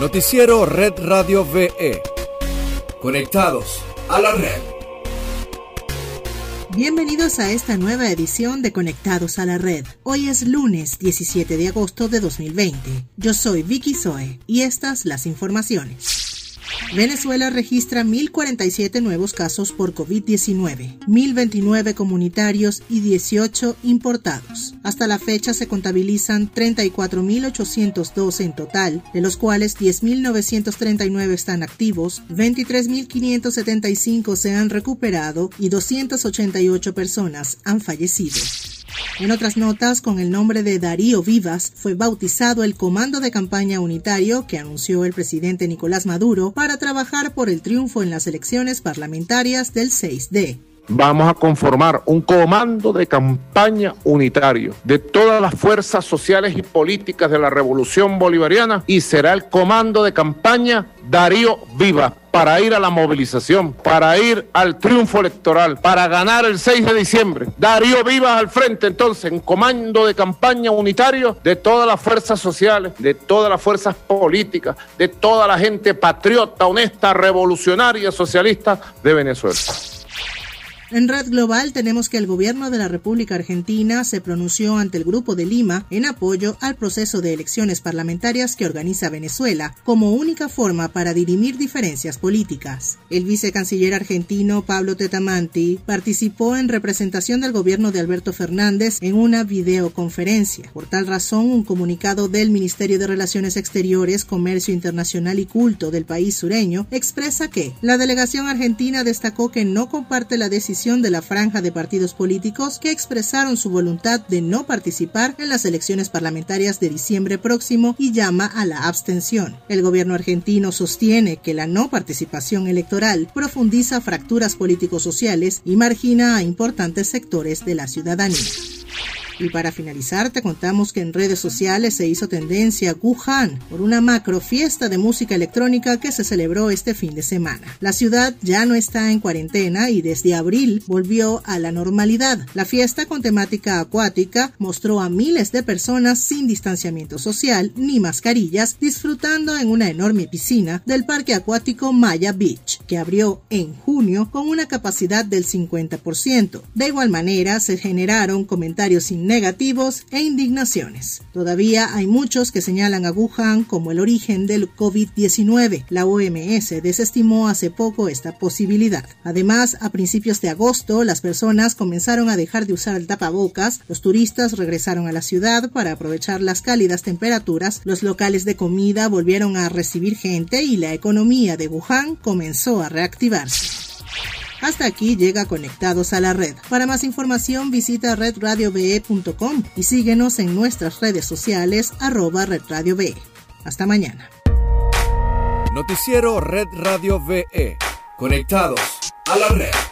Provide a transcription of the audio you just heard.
Noticiero Red Radio VE. Conectados a la red. Bienvenidos a esta nueva edición de Conectados a la Red. Hoy es lunes 17 de agosto de 2020. Yo soy Vicky Zoe y estas las informaciones. Venezuela registra 1.047 nuevos casos por COVID-19, 1.029 comunitarios y 18 importados. Hasta la fecha se contabilizan 34.802 en total, de los cuales 10.939 están activos, 23.575 se han recuperado y 288 personas han fallecido. En otras notas, con el nombre de Darío Vivas, fue bautizado el Comando de Campaña Unitario que anunció el presidente Nicolás Maduro para trabajar por el triunfo en las elecciones parlamentarias del 6D vamos a conformar un comando de campaña unitario de todas las fuerzas sociales y políticas de la revolución bolivariana y será el comando de campaña Darío Viva para ir a la movilización, para ir al triunfo electoral, para ganar el 6 de diciembre. Darío Vivas al frente, entonces, en comando de campaña unitario de todas las fuerzas sociales, de todas las fuerzas políticas, de toda la gente patriota, honesta, revolucionaria, socialista de Venezuela. En Red Global tenemos que el gobierno de la República Argentina se pronunció ante el Grupo de Lima en apoyo al proceso de elecciones parlamentarias que organiza Venezuela como única forma para dirimir diferencias políticas. El vicecanciller argentino Pablo Tetamanti participó en representación del gobierno de Alberto Fernández en una videoconferencia. Por tal razón, un comunicado del Ministerio de Relaciones Exteriores, Comercio Internacional y Culto del país sureño expresa que la delegación argentina destacó que no comparte la decisión de la franja de partidos políticos que expresaron su voluntad de no participar en las elecciones parlamentarias de diciembre próximo y llama a la abstención. El gobierno argentino sostiene que la no participación electoral profundiza fracturas políticos-sociales y margina a importantes sectores de la ciudadanía. Y para finalizar, te contamos que en redes sociales se hizo tendencia Wuhan por una macro fiesta de música electrónica que se celebró este fin de semana. La ciudad ya no está en cuarentena y desde abril volvió a la normalidad. La fiesta con temática acuática mostró a miles de personas sin distanciamiento social ni mascarillas disfrutando en una enorme piscina del parque acuático Maya Beach, que abrió en junio con una capacidad del 50%. De igual manera, se generaron comentarios sin negativos e indignaciones. Todavía hay muchos que señalan a Wuhan como el origen del COVID-19. La OMS desestimó hace poco esta posibilidad. Además, a principios de agosto, las personas comenzaron a dejar de usar el tapabocas, los turistas regresaron a la ciudad para aprovechar las cálidas temperaturas, los locales de comida volvieron a recibir gente y la economía de Wuhan comenzó a reactivarse. Hasta aquí llega Conectados a la Red. Para más información visita redradiove.com y síguenos en nuestras redes sociales arroba redradiove. Hasta mañana. Noticiero Red Radio VE. Conectados a la red.